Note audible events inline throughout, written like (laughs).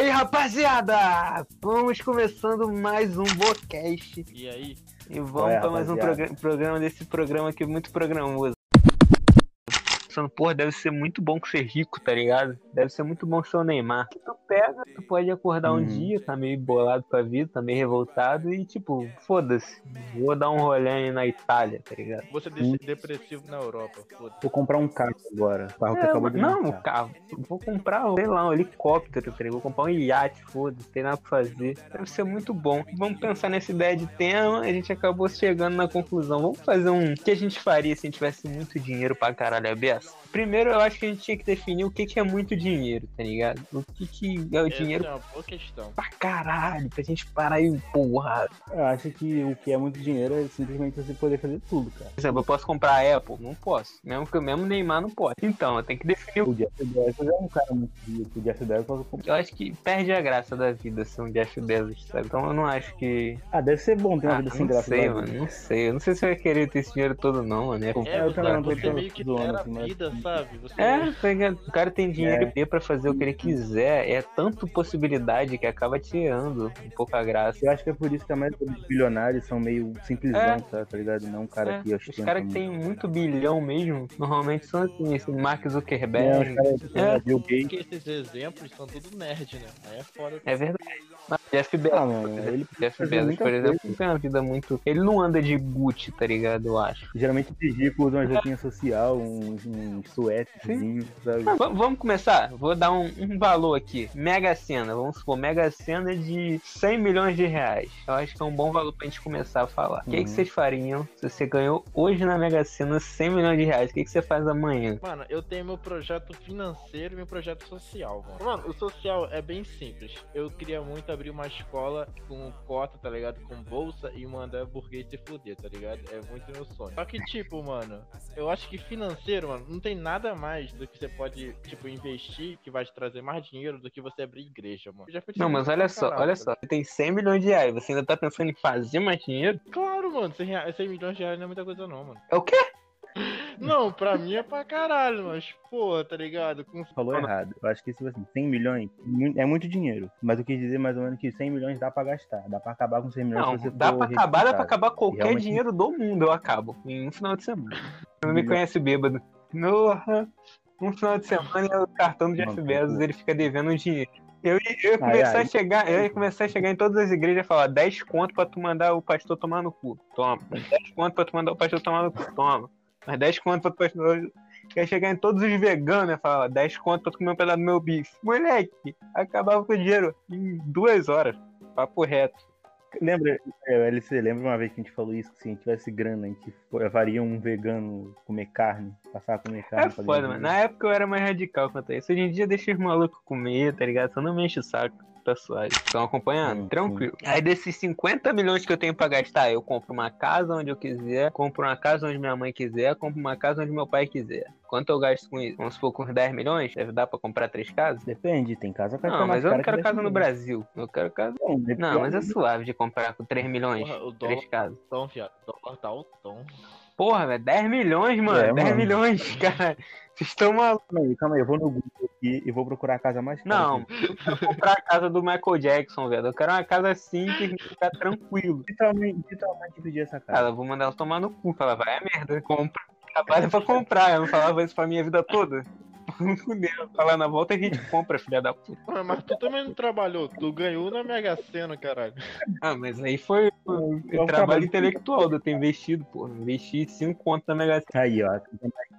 aí, rapaziada! Vamos começando mais um Bocast. E aí? E vamos para mais um progra programa desse programa aqui muito programoso. Pensando, porra, deve ser muito bom ser rico, tá ligado? Deve ser muito bom ser o Neymar. Que tu pega, tu pode acordar um Uhum. dia, tá meio bolado com a vida, tá meio revoltado e tipo, foda-se, vou dar um rolê aí na Itália, tá ligado? Você é de- depressivo na Europa, foda Vou comprar um carro agora. O carro que É, acabou de não, o carro. Vou comprar, sei lá, um helicóptero, tá ligado? Vou comprar um iate, foda-se, tem nada pra fazer. Deve ser muito bom. Vamos pensar nessa ideia de tema, a gente acabou chegando na conclusão. Vamos fazer um. O que a gente faria se a gente tivesse muito dinheiro pra caralho, a Yes. Primeiro, eu acho que a gente tinha que definir o que, que é muito dinheiro, tá ligado? O que, que é o Essa dinheiro é uma boa questão. pra caralho, pra gente parar e porra. Eu acho que o que é muito dinheiro é simplesmente você poder fazer tudo, cara. Por exemplo, eu posso comprar a Apple? Não posso. Mesmo que o mesmo Neymar não pode. Então, eu tenho que definir o O Jeff Bezos é um cara muito rico. O Jeff Bezos pode comprar. Eu acho que perde a graça da vida ser um Jeff Bezos, sabe? Então eu não acho que. Ah, deve ser bom ter uma Ah, vida sem não graça. sei, igual a mano. Não sei. Eu não sei se eu ia querer ter esse dinheiro todo, não, mano. É, É, eu também não tô meio que zoando, ter a assim, mas- vida, sabe? Você é, tá ligado? o cara tem dinheiro É. pra fazer o que ele quiser. É tanto possibilidade que acaba tirando um pouco a graça. Eu acho que é por isso que a maioria dos bilionários são meio simplesão, É. tá, tá ligado? Não um cara É, que os caras que têm muito bilhão mesmo, normalmente são assim, esse Mark É, Zuckerberg. É. Bill Gates. porque esses exemplos são tudo nerd, né? Aí é foda. É verdade. Mas Jeff Bezos, Ah, mano, ele Jeff Bezos, por exemplo, coisa. tem uma vida muito. Ele não anda de Gucci, tá ligado? Eu acho. Geralmente esses ricos usam uma roupinha social, uns um, suétezinho, sabe? Ah, va- vamos começar? Vou dar um, um valor aqui. Mega Sena, vamos supor, Mega Sena de 100 milhões de reais. Eu acho que é um bom valor pra gente começar a falar. O que, que Uhum. vocês fariam se você ganhou hoje na Mega Sena 100 milhões de reais? O que, que você faz amanhã? Mano, eu tenho meu projeto financeiro e meu projeto social, mano. Mano, o social é bem simples. Eu queria muito abrir uma escola com cota, tá ligado? Com bolsa e mandar burguês se fuder, tá ligado? É muito meu sonho. Só que, tipo, mano, eu acho que financeiro, mano, não tem nada mais do que você pode, tipo, investir que vai te trazer mais dinheiro do que você abrir igreja, mano. Não, mas olha só, caralho, olha só. Você tem 100 milhões de reais, você ainda tá pensando em fazer mais dinheiro? Claro, mano, 100, rea- 100 milhões de reais não é muita coisa não, mano. É o quê? (laughs) Não, pra mim é pra caralho, mas, porra, tá ligado? Com... falou errado. Eu acho que tipo assim, 100 milhões é muito dinheiro. Mas eu quis dizer mais ou menos que 100 milhões dá pra gastar. Dá pra acabar com 100 milhões Não, se você dá for pra acabar, dá pra acabar qualquer Realmente- dinheiro do mundo, eu acabo. Em um final de semana. (laughs) Você não me conhece bêbado. Porra. Um final de semana é o cartão do Jeff Bezos, ele fica devendo um dinheiro. Eu, ia- eu ia Ai, começar ai. a chegar, eu ia começar a chegar em todas as igrejas e falar 10 conto pra tu mandar o pastor tomar no cu. Toma. 10 conto pra tu mandar o pastor tomar no cu. Toma. Mas 10 conto pra tu pastor. Quer chegar em todos os veganos e falar 10 conto pra tu comer um pedaço do meu bife. Moleque, acabava com o dinheiro em duas horas. Papo reto. Lembra, é, LC, lembra uma vez que a gente falou isso? Que se a gente tivesse grana, a gente faria um vegano comer carne, passar a comer carne. É foda, mano. Na época eu era mais radical quanto a isso. Hoje em dia deixa os malucos comer, tá ligado? Só não me enche o saco. Tá suave. Estão acompanhando? Sim, Tranquilo. Aí desses 50 milhões que eu tenho pra gastar, eu compro uma casa onde eu quiser, compro uma casa onde minha mãe quiser, compro uma casa onde meu pai quiser. Quanto eu gasto com isso? Vamos supor, com uns 10 milhões? Deve dar pra comprar três casas? Depende, tem casa que Não, mas eu não quero que casa 10 no. Brasil. Eu quero casa. Não, depende. Não, mas é suave de comprar com 3 milhões. Porra, o Três dólar, casas. tom, viado. Dólar tá o tom. Porra, velho, 10 milhões, mano. É, 10 mano. milhões, (laughs) cara. Vocês estão malucos. Calma aí, calma aí, eu vou no Google aqui e vou procurar a casa mais cara. Não, eu quero comprar a casa do Michael Jackson, velho. Eu quero uma casa simples, ficar tranquilo. Literalmente, literalmente pedir essa casa. Cara, eu vou mandar ela tomar no cu. Falar, vai a merda, compra. Trabalha pra comprar. Eu não falava isso pra minha vida toda. (laughs) Fudeu. Falar na volta a gente compra, filha da puta. Ué, Mas tu também não trabalhou, tu ganhou na Mega Sena, caralho. Ah, mas aí foi o É um trabalho trabalho- intelectual de eu ter investido, pô. Investi 5 contos na Mega Sena. Aí, ó,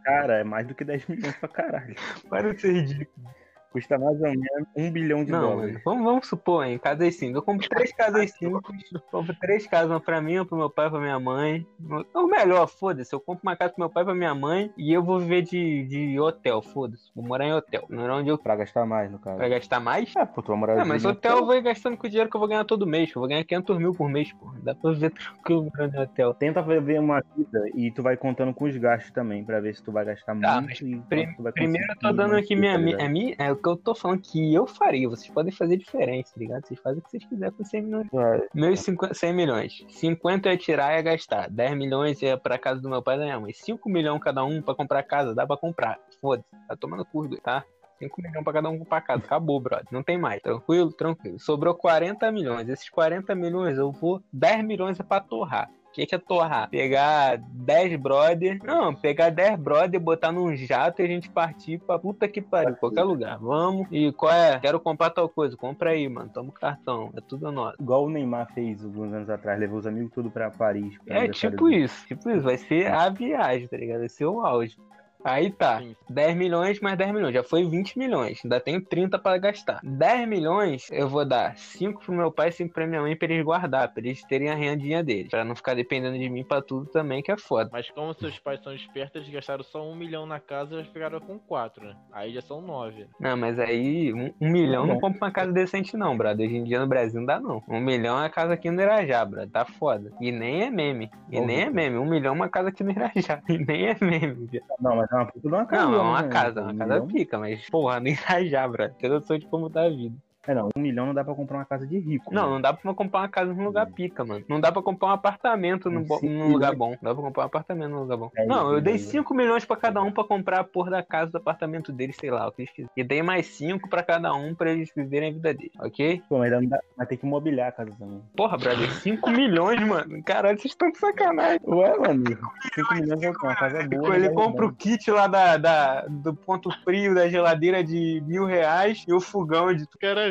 cara é mais do que 10 milhões pra caralho. Para de ser ridículo. Custa mais ou menos um bilhão de Não, dólares. mano, vamos, vamos supor, hein, casas simples. Eu compro três casas simples, compro três casas, uma pra mim, uma pro meu pai, pra minha mãe. Ou melhor, foda-se, eu compro uma casa pro meu pai, pra minha mãe, e eu vou viver de, de hotel, foda-se. Vou morar em hotel. Não é onde eu Pra gastar mais, no caso. vai gastar mais? É, pô, tu vai morar É, mas hotel eu vou ir gastando com o dinheiro que eu vou ganhar todo mês. Eu vou ganhar 500 mil por mês, pô. Dá pra viver tranquilo morando em hotel. Tenta ver uma vida e tu vai contando com os gastos também, pra ver se tu vai gastar Tá, muito prim- Primeiro eu tô dando aqui minha, tá minha, ligado? a minha. É que eu tô falando que eu faria. Vocês podem fazer diferente, tá ligado? Vocês fazem o que vocês quiserem com 100 milhões. Vai. Meus 50, 100 milhões. 50 é tirar e é gastar. 10 milhões é pra casa do meu pai e da minha mãe. 5 milhões cada um pra comprar casa, dá pra comprar. Foda-se. Tá tomando curso, tá? 5 milhões pra cada um pra casa. Acabou, brother. Não tem mais. Tranquilo, tranquilo. Sobrou 40 milhões. Esses 40 milhões eu vou. 10 milhões é pra torrar. O que, que é torrar? Pegar 10 brother. Não, pegar 10 brother, botar num jato e a gente partir pra puta que pariu, qualquer lugar. Vamos. E qual é? Quero comprar tal coisa. Compra aí, mano. Toma o cartão. É tudo nosso. Igual o Neymar fez alguns anos atrás, levou os amigos tudo pra Paris. pro É tipo isso. Tipo isso. Vai ser a viagem, tá ligado? Vai ser o auge. Aí tá. Sim. 10 milhões mais 10 milhões. Já foi 20 milhões. Ainda tenho 30 pra gastar. 10 milhões, eu vou dar 5 pro meu pai e 5 pra minha mãe pra eles guardar. Pra eles terem a rendinha deles. Pra não ficar dependendo de mim pra tudo também, que é foda. Mas como seus pais são espertos, eles gastaram só um milhão na casa e eles ficaram com quatro, né? Aí já são nove. Não, mas aí um, um milhão não compra uma casa decente, não, brother. Hoje em dia no Brasil não dá, não. Um milhão é a casa aqui no Irajá, brother. Tá foda. E nem é meme. E Bom, nem é meme. Um milhão é uma casa aqui no Irajá. (laughs) E nem é meme. Não, mas é uma puta de uma casa. Não, é uma né? casa, Um uma casa pica, mas porra, (laughs) no Irajá, brother. Tem noção de como tá a vida. É, não, um milhão não dá pra comprar uma casa de rico. Não, né? não dá pra comprar uma casa num lugar pica, mano. Não dá pra comprar um apartamento num, bo- num lugar bom. Não dá pra comprar um apartamento num lugar bom. É não, eu dei é 5 milhões pra cada um pra comprar a porra da casa do apartamento deles, sei lá, o que eles quiserem. E dei mais 5 pra cada um pra eles viverem a vida deles, ok? Pô, mas dá, vai ter que mobiliar a casa também. Porra, brother, 5 milhões, mano. Caralho, vocês estão de sacanagem. Ué, mano, 5 milhões é uma casa boa. Ele né? compra o kit lá da, da- do ponto frio da geladeira de mil reais e o fogão de. Caralho.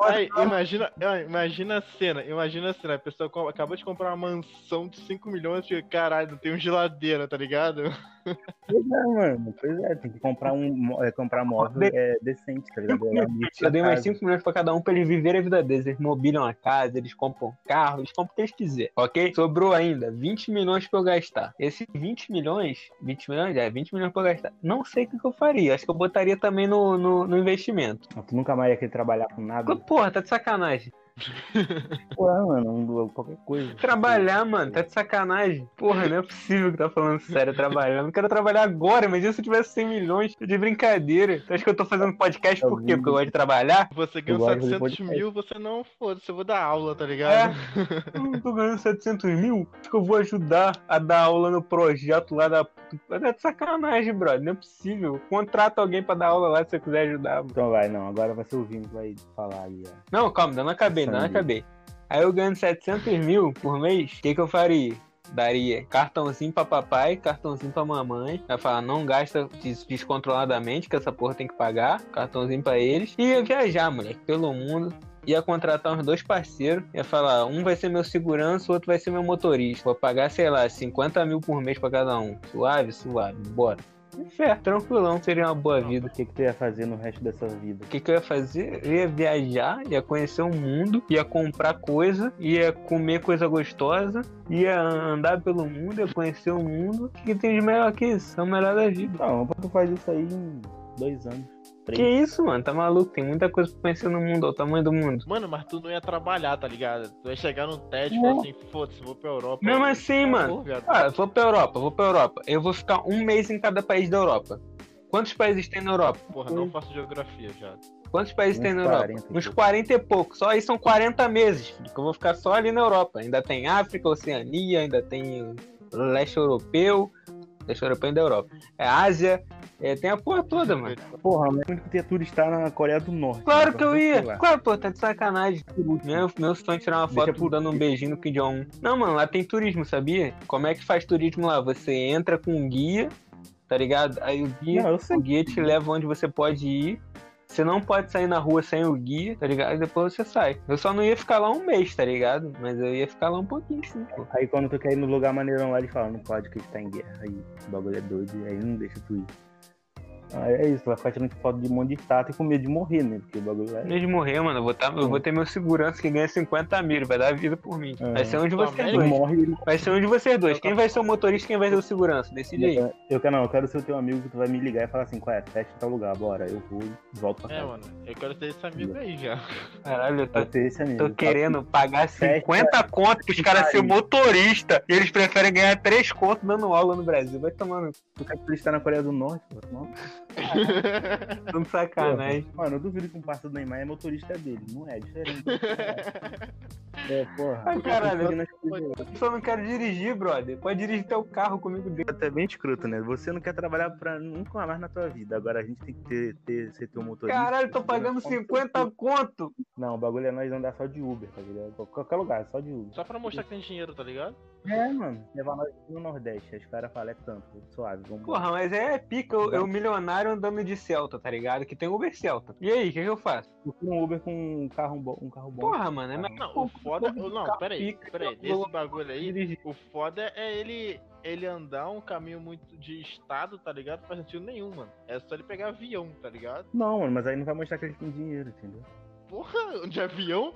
Ai, imagina, imagina a cena, imagina a cena, a pessoa acabou de comprar uma mansão de 5 milhões e fica, caralho, não tem um geladeira, tá ligado? Pois é, mano. Pois é, tem que comprar um é, comprar móvel é, decente, tá ligado? Eu dei mais casa. 5 milhões pra cada um pra eles viverem a vida deles. Eles mobiliam a casa, eles compram carro, eles compram o que eles quiserem, ok? Sobrou ainda 20 milhões pra eu gastar. Esses 20 milhões, 20 milhões, é, 20 milhões pra eu gastar. Não sei o que, que eu faria. Acho que eu botaria também no, no, no investimento. Tu nunca mais ia querer trabalhar com nada. Porra, tá de sacanagem. Pô, é, mano, um- qualquer coisa. Trabalhar, mano, tá de sacanagem. Porra, não é possível que tá falando sério, trabalhar. Não quero trabalhar agora, imagina se eu tivesse 100 milhões de brincadeira. Tu acha que eu tô fazendo podcast por quê? Porque eu gosto de trabalhar? Você ganhou gosto de 700 podcast. mil, você não foda-se, eu vou dar aula, tá ligado? (laughs) Eu não tô ganhando 700 mil, acho que eu vou ajudar a dar aula no projeto lá da. É de sacanagem, brother. Não é possível. Contrata alguém pra dar aula lá se você quiser ajudar. mano. Então vai, não, agora vai ser o Vini que vai falar aí, ó. Não, calma, ainda não acabei, não acabei. Aí eu ganhando 700 mil por mês, o que, que eu faria? Daria cartãozinho pra papai, cartãozinho pra mamãe. Vai falar, não gasta des- descontroladamente, que essa porra tem que pagar. Cartãozinho pra eles. E ia viajar, moleque, pelo mundo. Ia contratar uns dois parceiros. Ia falar, um vai ser meu segurança, o outro vai ser meu motorista. Vou pagar, sei lá, 50 mil por mês pra cada um. Suave, suave, bora. Fé, tranquilão, seria uma boa vida. O que, que tu ia fazer no resto dessa vida? O que, que eu ia fazer? Eu ia viajar, ia conhecer o mundo, ia comprar coisa, ia comer coisa gostosa, ia andar pelo mundo, ia conhecer o mundo. O que, que tem de melhor que isso? É o melhor da vida. Não, tu faz isso aí em dois anos. Que isso, mano? Tá maluco? Tem muita coisa pra conhecer no mundo, olha o tamanho do mundo. Mano, mas tu não ia trabalhar, tá ligado? Tu ia chegar num teste e falar assim, foda-se, vou pra Europa. Mesmo Eu- assim, mano. viado. Ah, vou pra Europa, vou pra Europa. Eu vou ficar um mês em cada país da Europa. Quantos países tem na Europa? Porra, não faço geografia já. Quantos países Uns tem na Europa? 40 e Uns pouco. 40 e pouco. Só aí são 40 meses, filho, que eu vou ficar só ali na Europa. Ainda tem África, Oceania, ainda tem leste europeu. Leste europeu ainda é Europa. É Ásia, é, tem a porra toda, mano. Porra, mas que ter turistar na Coreia do Norte. Claro né? que eu ia. Claro, pô, tá de sacanagem. Meu, meu sonho é tirar uma foto por- dando um beijinho no Kim Jong-un. Não, mano, lá tem turismo, sabia? Como é que faz turismo lá? Você entra com um guia, tá ligado? Aí o guia, Não, o guia te leva onde você pode ir. Você não pode sair na rua sem o guia, tá ligado? E depois você sai. Eu só não ia ficar lá um mês, tá ligado? Mas eu ia ficar lá um pouquinho sim, pô. Aí quando tu quer ir no lugar maneirão lá, eles falam, não pode que a gente tá em guerra. Aí o bagulho é doido, aí não deixa tu ir. Ah, é isso, vai ficar tirando foto de um monte de estátua e com medo de morrer, né? Porque o bagulho é. Antes de morrer, mano, eu vou, tá, eu vou ter meu segurança que ganha 50 mil, vai dar vida por mim. É. Vai ser um de vocês dois. morre ele. Vai ser um de vocês dois. Quem vai ser o motorista quem vai ser o segurança? Decide aí. Eu quero não, eu quero ser o teu amigo que tu vai me ligar e falar assim, qual é? Fecha tal lugar, bora. Eu vou e volto pra É, casa. mano, eu quero ter esse amigo aí já. Caralho, eu tô, tô querendo pagar Fecha- 50 conto pros caras ser motorista. E eles preferem ganhar 3 conto dando aula no Brasil. Vai tomando. Tu quer turistar na Coreia do Norte, pô? (laughs) Não. Sacanagem. Mano, eu duvido que um parceiro do Neymar é motorista dele. Não é, é diferente. (laughs) É, porra. Ai, caralho, Eu escolher. só não quero dirigir, brother. Pode dirigir teu carro comigo dentro. Até bem escroto, né? Você não quer trabalhar pra nunca mais na tua vida. Agora a gente tem que ter, ter ser teu motorista. Caralho, tô pagando 50 conto. Não, o bagulho é nós andar só de Uber, tá ligado? Qual- Qualquer lugar, só de Uber. Só pra mostrar que tem dinheiro, tá ligado? É, mano. Levar nós no Nordeste. Os caras falam, é tanto. Suave, vamos Porra, mas é pica eu, eu milionário andando de Celta, tá ligado? Que tem Uber Celta. E aí, o que, que eu faço? Procura um Uber com um carro bom. Um carro bom. Porra, mano, é mais Não, o foda. Não, peraí, pica, peraí. eu Desse bagulho aí, o foda é ele. Ele andar um caminho muito de estado, tá ligado? Não faz sentido nenhum, mano. É só ele pegar avião, tá ligado? Não, mano, mas aí não vai mostrar que ele tem dinheiro, entendeu? Porra, de avião?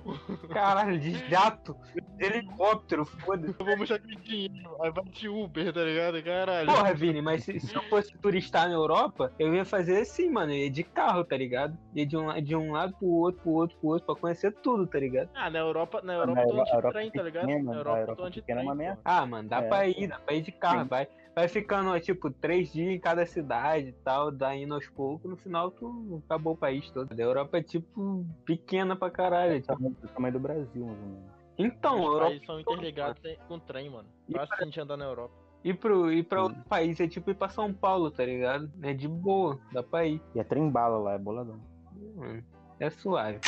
Caralho, de (laughs) jato, de helicóptero, foda-se. Eu vou mostrar que tem dinheiro. Aí vai de Uber, tá ligado? Caralho. Porra, Vini, mas se, se eu fosse turistar na Europa, eu ia fazer assim, mano. Eu ia de carro, tá ligado? Ia de um, de um lado pro outro, pro outro, pro outro, pra conhecer tudo, tá ligado? Ah, na Europa, na Europa Na eu tô Euro- de Europa trem, tá ligado? pequena, Na a Europa eu Europa tô de pequena é trem. Ah, mano, dá É. pra ir, dá pra ir de carro. Sim. Vai, vai ficando, ó, tipo, três dias em cada cidade e tal, dá indo aos poucos, no final tu acabou o país todo. A Europa é, tipo, pequena pra caralho. tipo. Tamanho- do tamanho do Brasil, mais ou menos. Então, a Os Europa países são interligados com trem, mano. E Fácil a gente andar na Europa. ir, pro, ir pra Sim. outro país é tipo ir pra São Paulo, tá ligado? É de boa, dá pra ir. E é trem bala lá, é boladão. Hum, É suave.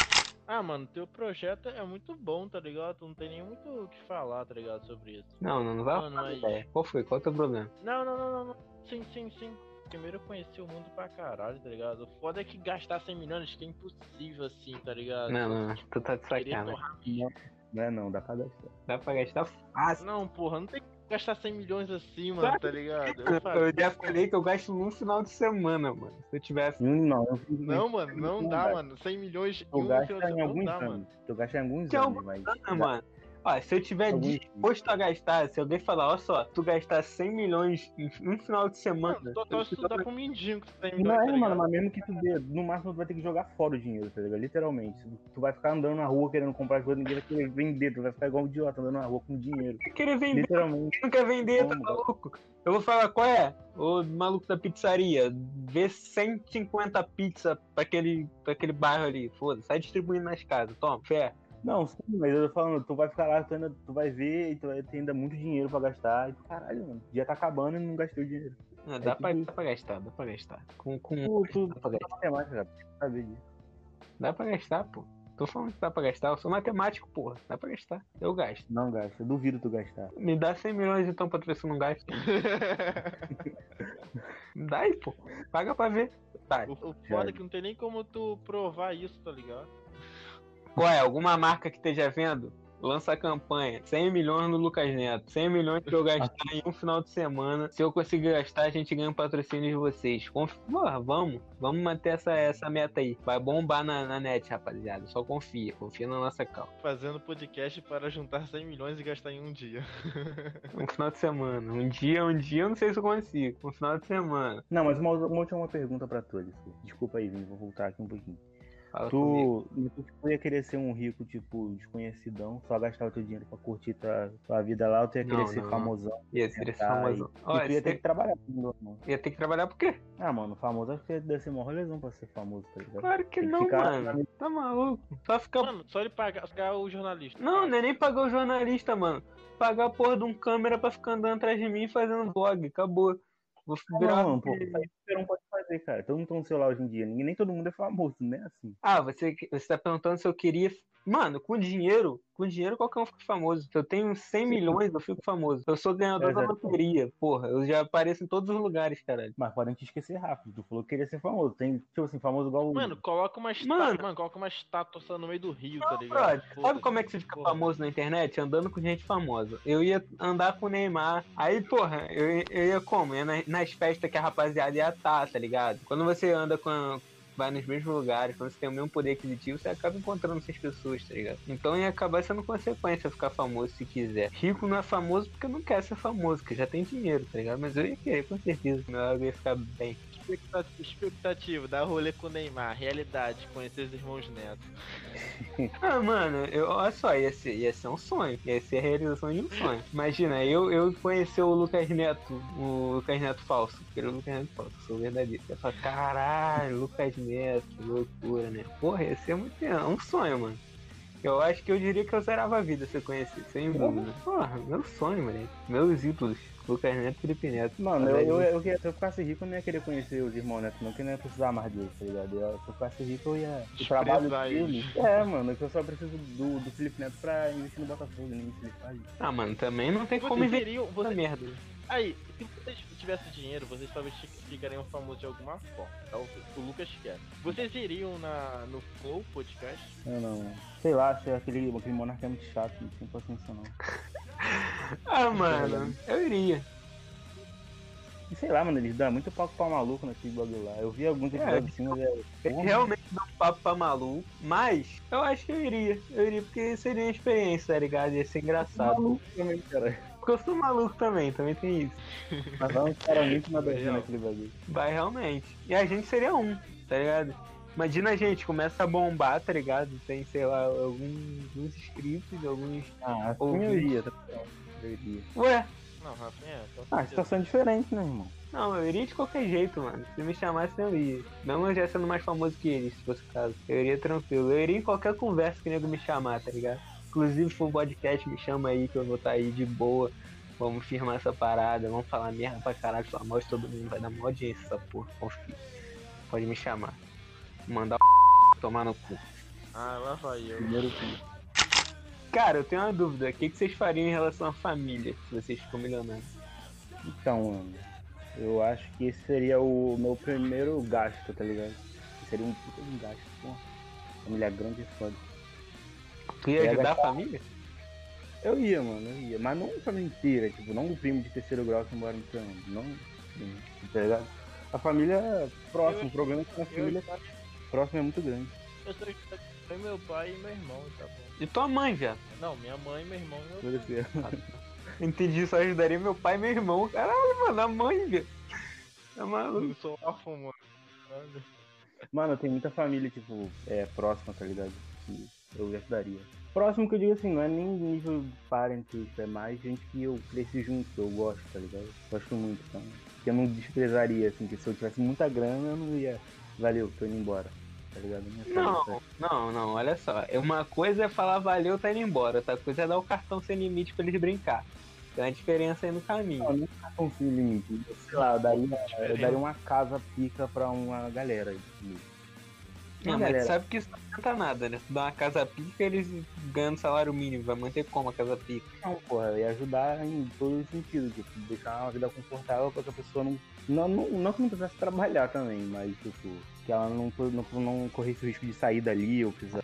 Ah, mano, teu projeto é muito bom, tá ligado? Tu não tem nem muito o que falar, tá ligado, sobre isso. Não, não, não vai Mano, falar mas- ideia. Qual foi? Qual é o teu problema? Não, não, não, não, não. Sim, sim, sim. Primeiro eu conheci o mundo pra caralho, tá ligado? O foda é que gastar 100 milhões acho que é impossível assim, tá ligado? Não, não, não. Tu tá de sacanagem. torrar- Não é não, dá pra gastar. Dá pra gastar fácil. Não, porra, não tem que gastar 100 milhões assim, mano, tá ligado? Eu Eu já falei que eu gasto num final de semana, mano. Se eu tivesse. Hum, Não, eu Não, mano, não dá, mano. 100 milhões em Tu um gasta final de em semana não alguns dá, mano. anos. Tu gasta em alguns Que anos, mas. Mano. Ó, se eu tiver Alguns- disposto a gastar, se alguém falar, ó só, tu gastar 100 milhões em um final de semana. Mano, total eu- estudar pro mendigo que 100 Não milhões, é, tá mano, mas mesmo que tu dê, no máximo tu vai ter que jogar fora o dinheiro, tá ligado? Literalmente. Tu vai ficar andando na rua querendo comprar as coisas, ninguém vai querer vender, tu vai ficar igual um idiota andando na rua com dinheiro. Eu querer vender, Literalmente. não quer vender, tá maluco? Eu vou falar, qual é? Ô maluco da pizzaria, vê 150 pizza pra aquele, pra aquele bairro ali, foda-se, sai distribuindo nas casas, toma, fé. Não, sim, mas eu tô falando, tu vai ficar lá, tu, ainda, tu vai ver e tu vai ter ainda muito dinheiro pra gastar. E tu, caralho, mano, o dia tá acabando e não gastei o dinheiro. Não, dá, É pra, tipo dá pra gastar, dá pra gastar. Com, com Tu, tu, dá pra gastar. é matemática, sabe disso. Dá pra gastar, pô. Tô falando que dá pra gastar, eu sou matemático, porra. Dá pra gastar. Eu gasto. Não gasta, eu duvido tu gastar. Me dá 100 milhões então pra tu ver se eu não gasto. Me (laughs) dá aí, pô. Paga pra ver. Tá. o, o foda é que não tem nem como tu provar isso, tá ligado? Qual é? Alguma marca que esteja vendo? Lança a campanha. 100 milhões no Lucas Neto. 100 milhões que eu gastar em um final de semana. Se eu conseguir gastar, a gente ganha um patrocínio de vocês. Conf... Porra, vamos. Vamos manter essa, essa meta aí. Vai bombar na, na net, rapaziada. Só confia. Confia na nossa calma. Fazendo podcast para juntar 100 milhões e gastar em um dia. (laughs) Um final de semana. Um dia, um dia, eu não sei se eu consigo. Um final de semana. Não, mas uma, uma última pergunta pra tu, Alice. Desculpa aí, Vini, vou voltar aqui um pouquinho. Fala. Tu, tu, tu ia querer ser um rico, tipo, desconhecidão, só gastar o teu dinheiro pra curtir tua, tua vida lá, ou tu ia querer Não, ser não, famosão? Ia ser esse tá, famoso. E tu ia ter esse- que trabalhar, não, não. ia ter que trabalhar por quê? Ah, mano, famoso acho que deve ser uma rolezão pra ser famoso, tá ligado? Claro que não, ficar- mano. Tá maluco. Só ficar. Mano, só ele pagar, pagar o jornalista. Não, não é nem pagar o jornalista, mano. Pagar a porra de um câmera pra ficar andando atrás de mim fazendo vlog. Acabou. Vou virar. Não, pô, um pode fazer, cara. Todo mundo tem um celular hoje em dia, nem todo mundo é famoso, né? Assim. Ah, você, você tá perguntando se eu queria. Mano, com dinheiro, com dinheiro qualquer um fica famoso. Se eu tenho 100 milhões, eu fico famoso. Eu sou ganhador da loteria, porra. Eu já apareço em todos os lugares, caralho. Mas podem te esquecer rápido. Tu falou que queria ser famoso. Tem, tipo assim, famoso igual o. Mano, coloca uma estátua. Mano. Mano. coloca uma estátua só no meio do rio, Não, tá ligado? sabe como é que você fica Porra. famoso na internet? Andando com gente famosa. Eu ia andar com o Neymar. Aí, porra, eu, eu ia como? Eu ia na- nas festas que a rapaziada ia estar, tá ligado? Quando você anda com a- vai nos mesmos lugares, quando você tem o mesmo poder aquisitivo, você acaba encontrando essas pessoas, tá ligado? Então ia acabar sendo consequência ficar famoso se quiser. Rico não é famoso porque não quer ser famoso, porque já tem dinheiro, tá ligado? Mas eu ia querer, com certeza. Meu ego ia ficar bem. Expectativa, expectativa, dar rolê com o Neymar. Realidade, conhecer os irmãos Neto. (laughs) Ah, mano, eu, olha só, ia ser, ia ser um sonho. Ia ser a realização de um sonho. Imagina, eu, eu conhecer o Lucas Neto, o Lucas Neto falso. Porque o Lucas Neto falso, sou verdadeiro. Eu caralho, Lucas Neto, loucura, né? Porra, ia ser muito, é um sonho, mano. Eu acho que eu diria que eu zerava a vida se eu conhecesse. Sem dúvida. Porra, meu sonho, moleque. Meus ídolos. Lucas Neto e Felipe Neto. Mano, eu, eu, eu, eu, se eu ficasse rico, eu não ia querer conhecer os irmãos Neto, não, que eu não ia precisar mais deles, tá ligado? Eu, se eu ficasse rico, eu ia. O trabalho dele. É, mano, que eu só preciso do, do Felipe Neto pra investir no Botafogo, nem se ele faz. Ah, mano, também não tem Vocês como investir teriam- essa você- merda. Aí, se vocês tivessem dinheiro, vocês talvez fi- ficariam famosos de alguma forma. É o, o Lucas quer. Vocês iriam na, no Flow Podcast? Eu não. Sei lá, que aquele, aquele monarca é muito chato, não tem paciência não. (laughs) Ah, mano, eu iria. E sei lá, mano, eles dão muito palco pra maluco naquele bagulho lá. Eu vi alguns episódios assim, mas é. Realmente dá um papo pra maluco, mas eu acho que eu iria. Eu iria porque seria uma experiência, tá ligado? Ia ser engraçado. maluco também, cara. Porque eu sou maluco também, também tem isso. Mas vai um cara muito nada a ver Real. naquele bagulho. Vai realmente. E a gente seria um, tá ligado? Imagina a gente, começa a bombar, tá ligado? Tem, sei lá, alguns, alguns inscritos, alguns. Ah, assim iria, tá ligado? Eu iria. Ué, Não, Rafa, é. com Ah, situação diferente, né, irmão? não, eu iria de qualquer jeito, mano. Se me chamasse, eu ia. Mesmo eu já sendo mais famoso que eles, se fosse o caso. Eu iria tranquilo. Eu iria em qualquer conversa que o nego me chamar, tá ligado? Inclusive, se for um podcast, me chama aí que eu vou estar aí de boa. Vamos firmar essa parada, vamos falar merda pra caralho, falar mal de todo mundo, vai dar mó audiência essa porra, confia. Pode me chamar. Mandar o (laughs) tomar no cu. Ah, lá vai eu. Primeiro que. Cara, eu tenho uma dúvida. O que, que vocês fariam em relação à família, se vocês ficam milionários? Então, mano, eu acho que esse seria o meu primeiro gasto, tá ligado? Seria um puta de um gasto, pô. Família grande é foda. Tu ia Ia ajudar a família? Eu ia, mano, eu ia. Mas não a família inteira, tipo, não o primo de terceiro grau que mora no plano. Não, sim, tá ligado? A família é próxima, Eu- o problema é que a Eu, família próxima é muito grande. eu sou eu, meu pai e meu irmão, tá bom. E tua mãe, já? Não, minha mãe, meu irmão e meu Pode ser. Entendi, só ajudaria meu pai e meu irmão. Caralho, mano, a mãe, velho. Tá maluco. Eu sou órfão, mano. Olha. Mano, tem muita família, tipo, é, próxima, tá ligado? Que eu ajudaria. Próximo que eu digo assim, não é nem nível parentesco, é mais gente que eu cresci junto, que eu gosto, tá ligado? Gosto muito, então. Que eu não desprezaria, assim, que se eu tivesse muita grana, eu não ia. Valeu, tô indo embora. Tá ligado? Não, fazer Não, não, não, olha só. Uma coisa é falar valeu, tá indo embora. Outra coisa é dar o cartão sem limite pra eles brincar. Tem uma diferença aí no caminho. Não, não com fim limite. Sei lá, eu daria, eu daria uma casa pica pra uma galera. tipo, Não, mas galera. sabe que isso não adianta nada, né? Tu dá uma casa pica, eles ganham salário mínimo. Vai manter como a casa pica? Não, porra, ia ajudar em todos os sentidos, tipo, deixar uma vida confortável pra que a pessoa não. Não, não, não que não precisasse trabalhar também, mas tipo, que ela não, não, não corresse o risco de sair dali ou precisar.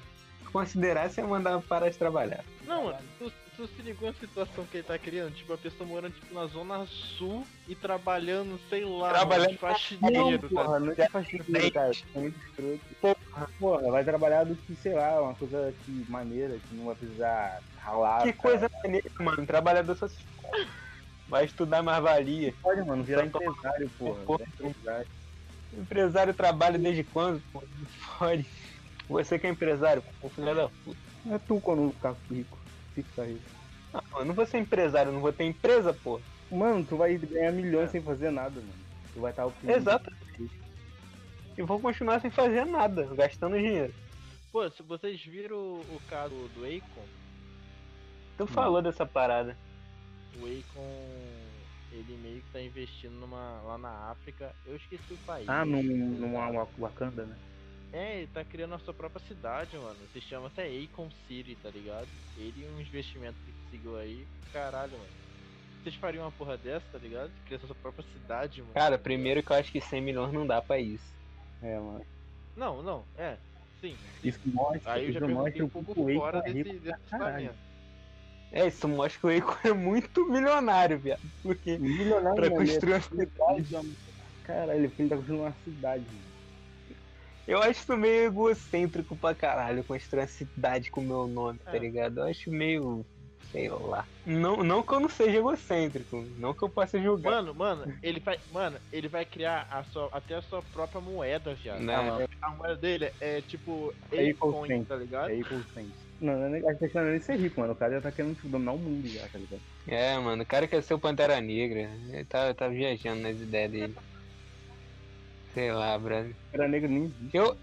Considerar se é mandar parar de trabalhar. Não, mano, tu, tu se ligou a situação que ele tá criando? Tipo, a pessoa morando tipo, na zona sul e trabalhando, sei lá, Trabalhando faxineiro, tá? porra, não é faxineiro, cara. É muito escroto. Porra, porra, vai trabalhar do que, sei lá, uma coisa que maneira, que não vai precisar ralar. Que cara. coisa maneira, mano. Trabalhador social. (laughs) Vai estudar mais valia. Pode, mano, virar Só empresário, porra. Porra. empresário. Empresário trabalha desde quando? Pô, Fode. Você que é empresário, pô, filho da puta. Não é tu quando ficar rico. Fica rico. Ah, eu não vou ser empresário, eu não vou ter empresa, pô. Mano, tu vai ganhar milhões sem fazer nada, mano. Tu vai estar oprimido. Exato. E vou continuar sem fazer nada, gastando dinheiro. Pô, se vocês viram o, o caso do Akon, Tu falou dessa parada. o Akon, ele meio que tá investindo numa, lá na África, eu esqueci o país. Ah, num, num Wa- Wakanda, né? É, ele tá criando a sua própria cidade, mano. Se chama até Akon City, tá ligado? Ele e um investimento que conseguiu aí, caralho, mano. Vocês fariam uma porra dessa, tá ligado? Criar sua própria cidade, mano. Cara, primeiro que eu acho que 100 milhões não dá pra isso. É, mano. Não, não, é. Sim. Isso mostra, Aí eu já isso mostra um pouco que o Akon fora é desse, rico desse. É, isso mostra que o Akon é muito milionário, viado. Porque Milionário, pra mano, é construir uma cidade. cidade. Caralho, ele tá construindo uma cidade, mano. Eu acho isso meio egocêntrico pra caralho, construir uma cidade com o meu nome, tá É. ligado? Eu acho meio. sei lá. Não, não que eu não seja egocêntrico, não que eu possa julgar. Mano, mano, ele vai. Mano, ele vai criar a sua, até a sua própria moeda, viado. Né? A, a moeda dele é tipo É Acoin, tá ligado? É. Não, não é- a questão não é nem ser rico, mano. O cara já tá querendo tipo, dominar o mundo já, tá ligado? É, mano, o cara quer ser o Pantera Negra. Ele tá, tá viajando nas ideias dele. Sei lá, brother. Era negro nem existe. Eu.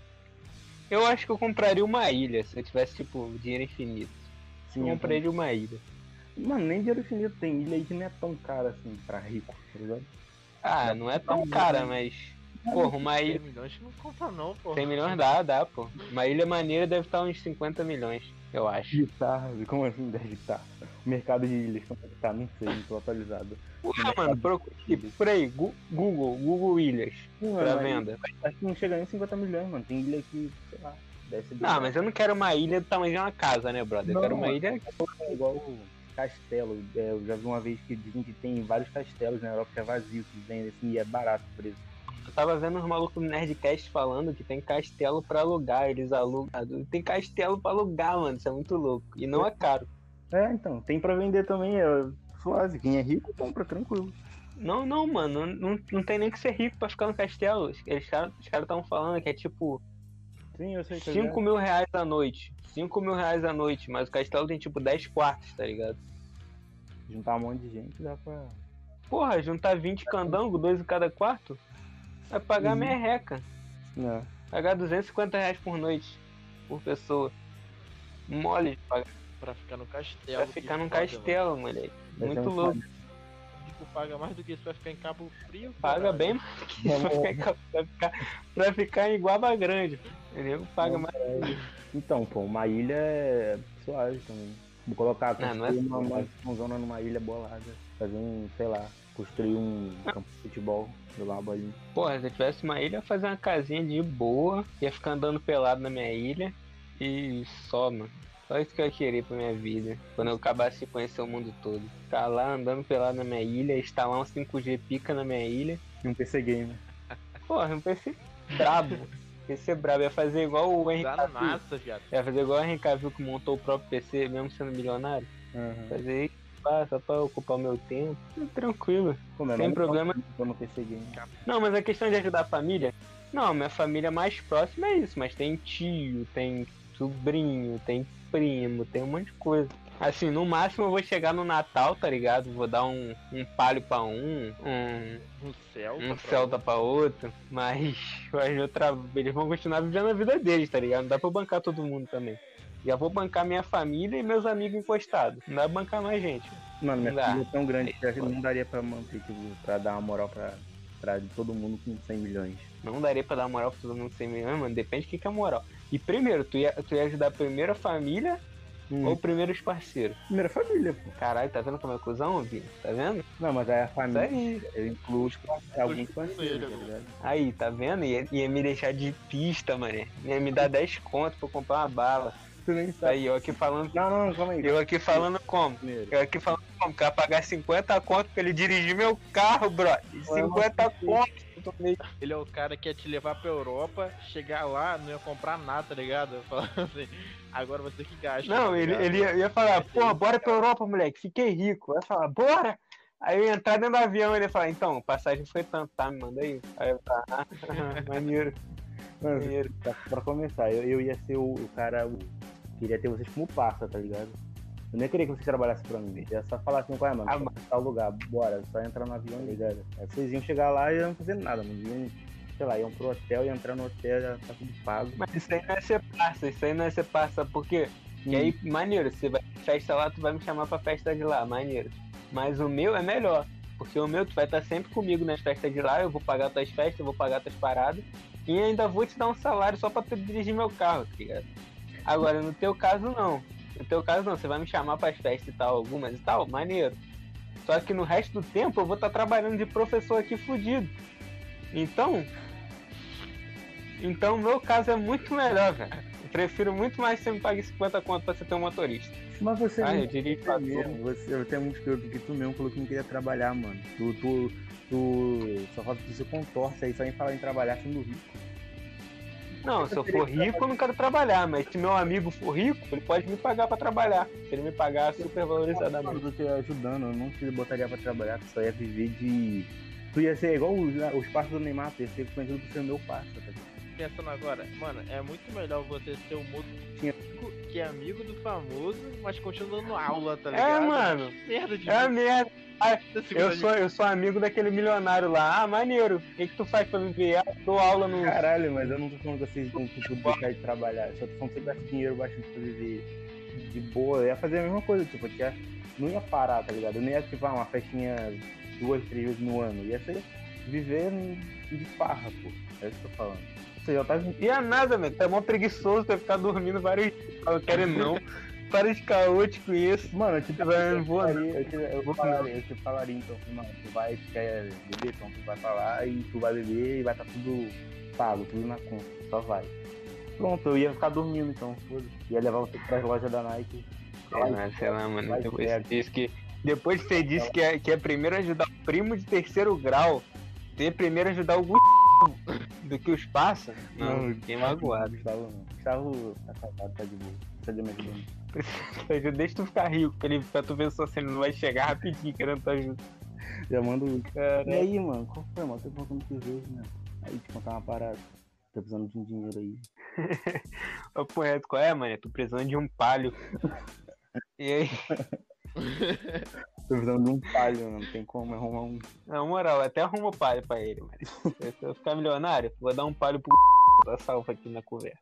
Eu acho que eu compraria uma ilha, se eu tivesse, tipo, dinheiro infinito. Sim, eu compraria uma ilha. Mano, nem dinheiro infinito tem ilha aí que não é tão cara assim pra rico, tá ligado? Ah, não é tão cara, mas. Porra, uma 100 ilha. milhões não compra não, pô. 100 milhões dá, dá, pô. Uma ilha maneira deve estar uns 50 milhões, eu acho. Guitarra, como assim deve estar? O mercado de ilhas, como é que tá? Não sei, não tô atualizado. Porra, mano, procura por aí, Google, Google Ilhas, Sim, pra venda. Acho que não chega nem 50 milhões, mano. Tem ilha que, sei lá, deve ser bem Não, mas eu não quero uma ilha do tamanho de uma casa, né, brother? Eu Não, quero uma ilha. É igual o castelo. É, eu já vi uma vez que dizem que tem vários castelos na Europa que é vazio, que vendem assim, e é barato por isso. Eu tava vendo uns malucos Nerdcast falando que tem castelo pra alugar, eles alugam. Tem castelo pra alugar, mano, isso é muito louco. E não é caro. É, então, tem pra vender também, é suave. Quem é rico compra, tranquilo. Não, não, mano, não, não tem nem que ser rico pra ficar no castelo. Eles, os caras estavam falando que é tipo Sim, eu sei que 5 mil reais a noite. 5 mil reais a noite, mas o castelo tem tipo 10 quartos, tá ligado? juntar um monte de gente dá pra. Porra, juntar 20 candango, dois em cada quarto, vai pagar Uhum. merreca. Não. Pagar 250 reais por noite, por pessoa. Mole de pagar. Pra ficar no castelo. Pra ficar num foda, castelo, moleque. Vai ser Muito louco. mano. Tipo, paga mais do que isso pra ficar em Cabo Frio. Paga caralho. bem mais que isso pra ficar, pra ficar, pra ficar em Guaba Grande. Entendeu? Paga mais. Então, pô, uma ilha é suave também. Vou colocar Não, não é uma, suave. uma zona numa ilha bolada. Fazer um, sei lá, construir um campo de futebol, jogar uma bolinha. Porra, se eu tivesse uma ilha, eu ia fazer uma casinha de boa, ia ficar andando pelado na minha ilha e só, mano. Só isso que eu ia querer pra minha vida. Quando eu acabasse de conhecer o mundo todo. Ficar lá andando pelado na minha ilha, instalar um 5G pica na minha ilha. E um PC game. Porra, um PC brabo. (laughs) PC brabo. Ia fazer igual o Henry Cavill. massa, viado. Ia fazer igual o Henry Cavill que montou o próprio PC, mesmo sendo milionário. Uhum. Fazer só pra ocupar o meu tempo. Tranquilo. Como é, Sem não problema. game. Não, mas a questão de ajudar a família. Não, minha família mais próxima é isso, mas tem tio, tem sobrinho, tem primo, tem um monte de coisa. Assim, no máximo eu vou chegar no Natal, tá ligado? Vou dar um, um palio pra um, um, Um Celta. um pra Celta pra outro, mas, (laughs) mas outra, eles vão continuar vivendo a vida deles, tá ligado? Não dá pra bancar todo mundo também. Já vou bancar minha família e meus amigos encostados. Não dá pra bancar mais gente. Mano, minha família é tão grande que acho que não daria pra manter, tipo, pra dar uma moral pra, pra todo mundo com 100 milhões. Não daria pra dar moral pra todo mundo 100 milhões, mano. Depende do que, que é moral. E primeiro, tu ia, tu ia ajudar primeiro a família ou primeiro os parceiros? Primeira família, pô. Caralho, tá vendo como é cuzão, Vini? Tá vendo? Não, mas aí a família, aí. eu incluo os alguns parceiros, tá ligado? Aí, tá vendo? Ia, ia me deixar de pista, mané. Ia me dar 10 conto pra eu comprar uma bala. Aí, eu aqui falando. Não, não, calma aí. Eu aqui falando como? Primeiro. Eu aqui falando como? Que eu ia pagar 50 conto pra ele dirigir meu carro, brother. 50 conto. Ele é o cara que ia te levar pra Europa, chegar lá, não ia comprar nada, tá ligado? Falando assim, agora você que gasta. Não, tá ele, ele ia, ia falar, porra, bora pra Europa, moleque, fiquei rico. Ia falar, bora! Aí eu ia entrar dentro do avião e ele ia falar, então, passagem foi tanto, tá? Me manda aí. Aí eu ia falar, ah, (laughs) maneiro, Mano, pra, pra começar, eu, eu ia ser o, o cara. O, queria ter vocês como parça, tá ligado? Eu nem queria que vocês trabalhassem pra mim. Ia só falar assim, qual é, mano? Ah, Ah, tal lugar, bora, só entrar no avião, tá ligado? Aí vocês iam chegar lá e não fazer nada, mano. Iam, sei lá, iam pro hotel e entrar no hotel, já tá tudo pago. Mas isso aí não é ser parça, isso aí não é ser parça, sabe por quê? E aí, maneiro, você vai festa lá, tu vai me chamar pra festa de lá, maneiro. Mas o meu é melhor, porque o meu tu vai estar sempre comigo nas festas de lá, eu vou pagar tuas festas, eu vou pagar tuas paradas, e ainda vou te dar um salário só pra tu dirigir meu carro, tá ligado? Agora, no teu caso, não. No teu caso, não, você vai me chamar pras festas e tal, algumas e tal, maneiro. Só que no resto do tempo eu vou estar trabalhando de professor aqui fudido. Então. Então, o meu caso é muito melhor, velho. Prefiro muito mais que você me pague 50 conto pra você ter um motorista. Mas você Ah, não eu dirijo pra quer mesmo. Você, eu tenho muito escroto que tu mesmo falou que não queria trabalhar, mano. Tu, tu, tu só falta que você contorce aí só em falar em trabalhar sendo rico. Não, se eu for rico, eu não quero trabalhar, mas se meu amigo for rico, ele pode me pagar pra trabalhar. Se ele me pagar super valorizadamente. Eu tô te ajudando, eu não te botaria pra trabalhar, tu só ia viver de. Tu ia ser igual os, os passos do Neymar, tu ia ser conhecido por ser meu parça, tá? Pensando agora, mano, é muito melhor você ser um moço rico que é amigo do famoso, mas continua dando aula, tá ligado? É, mano. Merda de É vida. merda. Ah, Da eu sou, eu sou amigo daquele milionário lá. Ah, maneiro. O que, que tu faz pra viver? Ah, dou aula no. Caralho, mas eu não tô falando que vocês vão tipo, deixar de trabalhar. Só tô falando que você gasta dinheiro bastante pra viver de boa. Eu ia fazer a mesma coisa, tipo, eu ia, não ia parar, tá ligado? Eu não ia, tipo, ah, uma festinha duas, três vezes no ano. Ia ser viver de farra, pô. É isso que eu tô falando. Você já tá E é nada, velho. É mó preguiçoso, tu vai ficar dormindo vários. Eu quero não. Para de caote com isso. Mano, eu te, Vai, eu, falaria, eu, te, eu, Vou falaria, eu te falaria, então, mano, tu vai, tu quer beber, então tu vai falar e tu vai beber e vai estar tudo pago, tudo na conta, só vai. Pronto, eu ia ficar dormindo então. Ia levar você pras lojas da Nike. É, mas sei lá, mano. Depois você disse que. Depois você disse que é, que é primeiro ajudar o primo de terceiro grau, ter primeiro ajudar o do que os passa, não, fiquei magoado. Gustavo não. Gustavo tá casado, tá de boa. Precisa de mais ajuda. Deixa tu ficar rico, pra, ele, pra tu ver só se ele não vai chegar rapidinho querendo tua ajuda. Já manda o. E aí, mano, qual foi, mano? Tô contando que vejo, né? Aí te contar uma parada. Tô precisando de um dinheiro aí. (laughs) ô, porra, qual é, mano? Tu precisando de um palho. (laughs) E aí, (laughs) Tô precisando de um palho. Não tem como arrumar um. na moral, até arruma palho pra ele, mano. Se eu ficar milionário, vou dar um palho pro (laughs) tá salvo aqui na conversa.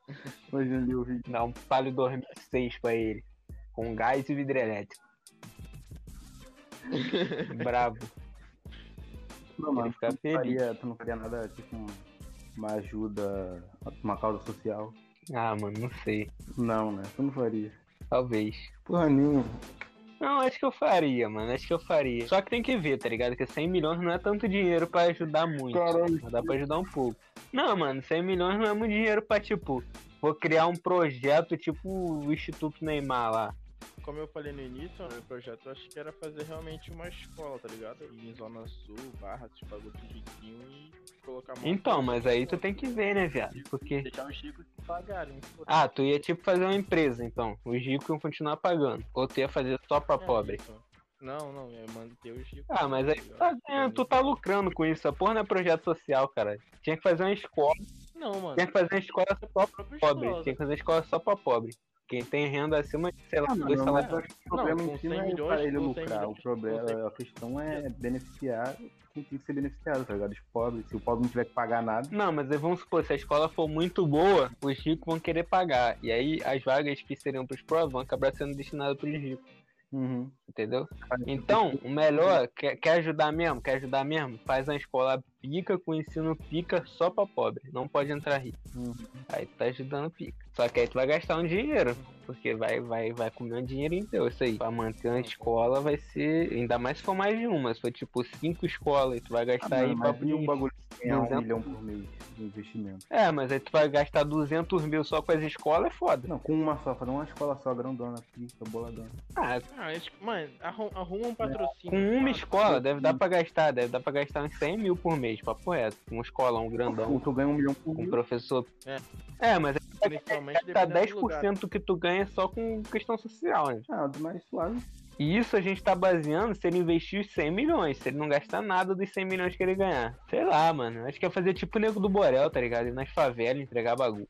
Hoje eu li o vídeo. Dar um palho 2006 pra ele. Com gás e vidro elétrico. Bravo. Não, mano, ficar tu feliz. faria, tu não faria nada, tipo, um- uma ajuda, uma causa social? Ah, mano, não sei. Não, né? Tu não faria. Talvez. Porra nenhuma. Não, acho que eu faria, mano. Acho que eu faria. Só que tem que ver, tá ligado? Que 100 milhões não é tanto dinheiro pra ajudar muito. Caralho. Dá pra ajudar um pouco. Não, mano, 100 milhões não é muito dinheiro pra, tipo, vou criar um projeto tipo o Instituto Neymar lá. Como eu falei no início, o meu projeto eu acho que era fazer realmente uma escola, tá ligado? Ir em Zona Sul, Barra, esses bagulho riquinho e colocar uma- Então, mas aí tu tem que ver, né, viado? Porque. Deixar os ricos pagarem. Ah, tu ia tipo fazer uma empresa, então. Os ricos iam continuar pagando. Ou tu ia fazer só pra É, pobre. isso. Não, não, é manter os ricos. Ah, mas aí tu tá, ganhando, tu tá lucrando com isso. A porra não é projeto social, cara. Tinha que fazer uma escola. Não, mano. Tinha que fazer uma escola só pra pobre. Tinha que fazer escola só pra pobre. Quem tem renda acima de, sei lá, Ah, mano, dois mas salários. eu acho que o problema com em si não 100 é milhões, para ele com 100 lucrar. O problema, com 100 a questão é beneficiar quem tem que ser beneficiado, tá ligado? Os pobres. Se o pobre não tiver que pagar nada. Não, mas vamos supor, se a escola for muito boa, os ricos vão querer pagar. E aí as vagas que seriam pros pobres vão acabar sendo destinadas pros ricos. Uhum. Entendeu? Então, o melhor, quer, quer ajudar mesmo? Quer ajudar mesmo? Faz uma escola pica com ensino pica só pra pobre. Não pode entrar rico. Uhum. Aí tu tá ajudando pica. Só que aí tu vai gastar um dinheiro. Porque vai, vai, vai comer um dinheiro inteiro. Isso aí. Pra manter uma escola vai ser. Ainda mais se for mais de uma. Se for tipo cinco escolas, tu vai Ah, gastar aí mano, pra e um bagulho ganhar um 200? milhão por mês de investimento? É, mas aí tu vai gastar 200 mil só com as escolas, é foda. Não, com uma só, fazer uma escola só, grandona, pica, boladona. Ah, Ah, eles, mano, arrum- arruma um patrocínio. com uma escola deve dar pra gastar, deve dar pra gastar uns 100 mil por mês, papo reto. Com uma escola, um grandão, Ou tu ganha um milhão por com um mês. professor. É. É, mas Principalmente tá dependendo do lugar. 10% que tu ganha só com questão social, né? Ah, mais suave. E isso a gente tá baseando se ele investir os 100 milhões, se ele não gastar nada dos 100 milhões que ele ganhar. Sei lá, mano. Acho que é fazer tipo o nego do Borel, tá ligado? Ir nas favelas, entregar bagulho,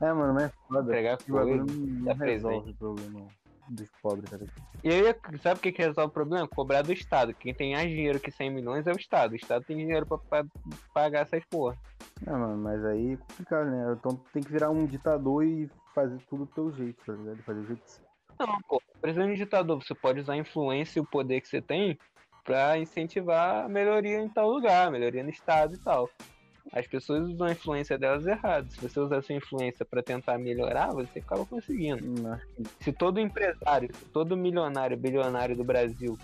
É, mano, mas é foda. entregar Esse bagulho não, não resolve o problema dos pobres, ligado? E aí, sabe o que, que resolve o problema? Cobrar do Estado. Quem tem mais dinheiro que 100 milhões é o Estado. O Estado tem dinheiro pra, pra pagar essas porra. Mano, mas aí é complicado, né? Então tem que virar um ditador e fazer tudo do teu jeito, tá ligado? Fazer o jeito que Não, pô. Precisando de ditador, você pode usar a influência e o poder que você tem pra incentivar a melhoria em tal lugar, melhoria no Estado e tal. As pessoas usam a influência delas errado. Se você usar a sua influência pra tentar melhorar, você acaba conseguindo. Que Se todo empresário, se todo milionário, bilionário do Brasil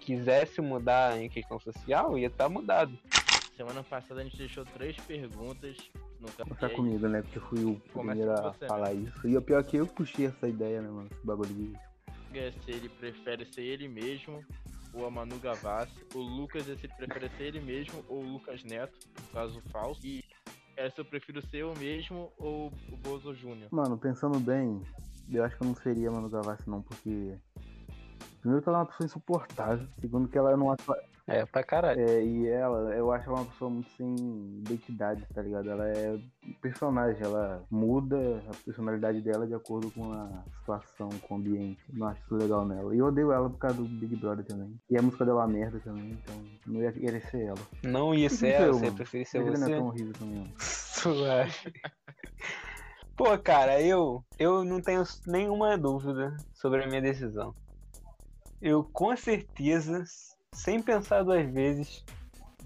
quisesse mudar em questão social, ia estar mudado. Semana passada a gente deixou três perguntas no café. comigo, né? Porque eu fui o primeiro a você, falar isso. E o pior é que eu puxei essa ideia, né, mano? Esse bagulho de. se ele prefere ser ele mesmo ou a Manu Gavassi. O Lucas se prefere ser ele mesmo ou o Lucas Neto, caso falso. E é se eu prefiro ser eu mesmo ou o Bozo Júnior. Mano, pensando bem, eu acho que eu não seria Manu Gavassi, não, porque. Primeiro que ela é uma pessoa insuportável. Segundo que ela não atua. É, pra caralho. É, e ela, eu acho ela uma pessoa muito sem identidade, tá ligado? Ela é personagem, ela muda a personalidade dela de acordo com a situação, com o ambiente. Não acho isso legal nela. E eu odeio ela por causa do Big Brother também. E a música dela é uma merda também, então não ia querer ser ela. Não ia ser ela, você preferia ser Ele não é você. tão horrível também. (laughs) Suave. Pô, cara, eu, eu não tenho nenhuma dúvida sobre a minha decisão. Eu com certeza, sem pensar duas vezes,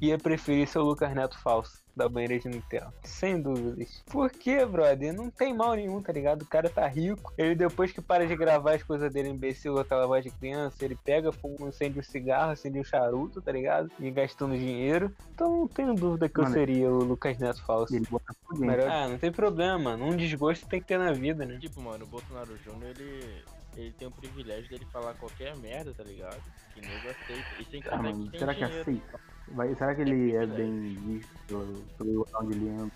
ia preferir ser o Lucas Neto falso da banheira de Nutella. Sem dúvidas. Por quê, brother? Não tem mal nenhum, tá ligado? O cara tá rico. Ele depois que para de gravar as coisas dele imbecil, aquela voz de criança, ele pega, fuma, acende um cigarro, acende um charuto, tá ligado? E gastando dinheiro. Então não tenho dúvida que eu Mano, seria o Lucas Neto falso. Ele bota. Melhor- Ah, não tem problema, mano. Um desgosto tem que ter na vida, né? Tipo, mano, o Bolsonaro Júnior, ele, ele tem o privilégio dele falar qualquer merda, tá ligado? Que nego aceita. E sem Ah, mano, que tem será que dinheiro. aceita? Vai, será que ele é bem visto pelo, pelo lugar onde ele anda?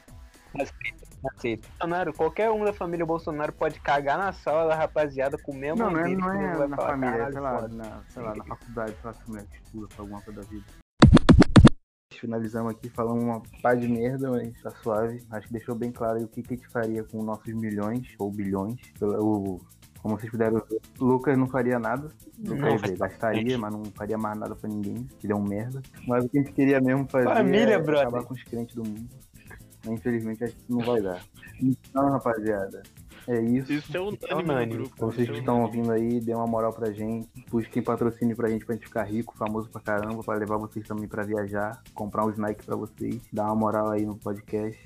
Aceito. Bolsonaro, qualquer um da família Bolsonaro pode cagar na sala da rapaziada com o mesmo Não, não é, não que o nego é na falar, família, é, "Caralho, sei lá, foda." na, sei lá, na faculdade, sei lá, se o moleque estuda pra alguma coisa da vida. Finalizamos aqui falando uma pá de merda, mas tá suave. Acho que deixou bem claro aí o que, que a gente faria com nossos milhões ou bilhões. O, como vocês puderam ver, o Lucas não faria nada. Não, Lucas dizer, gastaria, mas não faria mais nada pra ninguém. Ele é um merda. Mas o que a gente queria mesmo fazer Família, é brother. acabar com os crentes do mundo. Mas, infelizmente acho que não vai dar. Então, rapaziada, é isso. Isso é unânime no unânime. grupo. Então, vocês isso que é estão ouvindo aí, dê uma moral pra gente. Busquem patrocínio pra gente, pra gente ficar rico, famoso pra caramba, pra levar vocês também pra viajar, comprar uns Nike pra vocês, dar uma moral aí no podcast.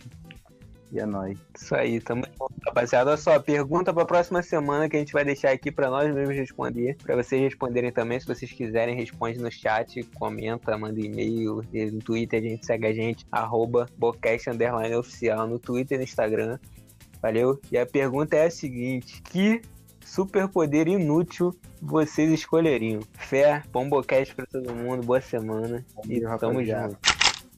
E é nóis. Isso aí, tamo junto, rapaziada. Olha só, pergunta pra próxima semana que a gente vai deixar aqui pra nós mesmos responder. Pra vocês responderem também, se vocês quiserem, responde no chat, comenta, manda e-mail. No Twitter a gente segue a gente, arroba Bocast Underline Oficial no Twitter e no Instagram. Valeu? E a pergunta é a seguinte: que superpoder inútil vocês escolheriam? Fé, bom Bocast pra todo mundo, boa semana. E tamo junto.